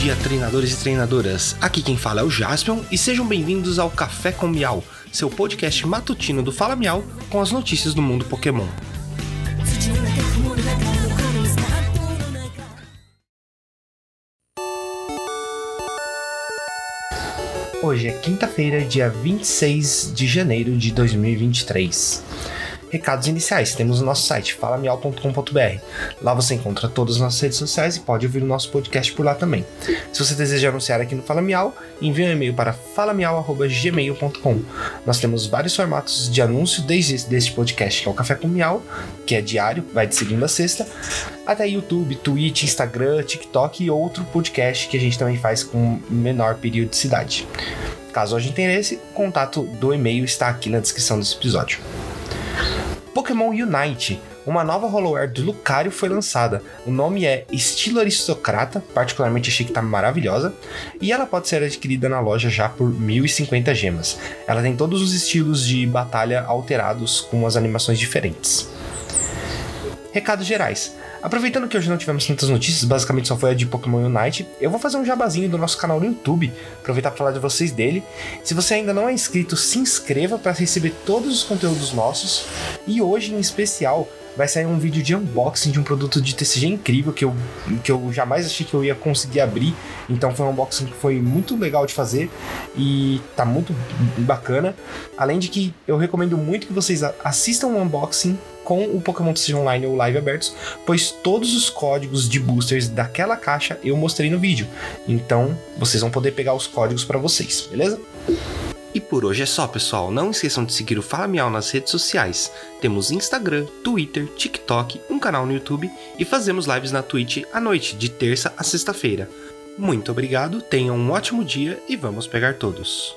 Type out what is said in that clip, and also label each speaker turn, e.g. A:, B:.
A: dia, treinadores e treinadoras. Aqui quem fala é o Jaspion e sejam bem-vindos ao Café com Miau, seu podcast matutino do Fala Miau com as notícias do mundo Pokémon. Hoje é quinta-feira, dia 26 de janeiro de 2023 recados iniciais. Temos o nosso site, falamial.com.br. Lá você encontra todas as nossas redes sociais e pode ouvir o nosso podcast por lá também. Se você deseja anunciar aqui no Fala Miau, envie um e-mail para falamial.gmail.com. Nós temos vários formatos de anúncio, desde este podcast, que é o Café com Miau, que é diário, vai de segunda a sexta, até YouTube, Twitch, Instagram, TikTok e outro podcast que a gente também faz com menor periodicidade. Caso haja interesse, o contato do e-mail está aqui na descrição desse episódio. Pokémon Unite, uma nova Holoware do Lucario foi lançada. O nome é Estilo Aristocrata, particularmente achei que tá maravilhosa, e ela pode ser adquirida na loja já por 1050 gemas. Ela tem todos os estilos de batalha alterados com as animações diferentes. Recados gerais. Aproveitando que hoje não tivemos tantas notícias, basicamente só foi a de Pokémon Unite, eu vou fazer um jabazinho do nosso canal no YouTube, aproveitar para falar de vocês dele. Se você ainda não é inscrito, se inscreva para receber todos os conteúdos nossos. E hoje, em especial, vai sair um vídeo de unboxing de um produto de TCG incrível que eu, que eu jamais achei que eu ia conseguir abrir. Então foi um unboxing que foi muito legal de fazer e tá muito bacana. Além de que eu recomendo muito que vocês assistam o unboxing com o Pokémon TCG Online ou Live abertos, pois todos os códigos de boosters daquela caixa eu mostrei no vídeo. Então vocês vão poder pegar os códigos para vocês, beleza? E por hoje é só, pessoal. Não esqueçam de seguir o Fala Miau nas redes sociais. Temos Instagram, Twitter, TikTok, um canal no YouTube e fazemos lives na Twitch à noite, de terça a sexta-feira. Muito obrigado, tenham um ótimo dia e vamos pegar todos.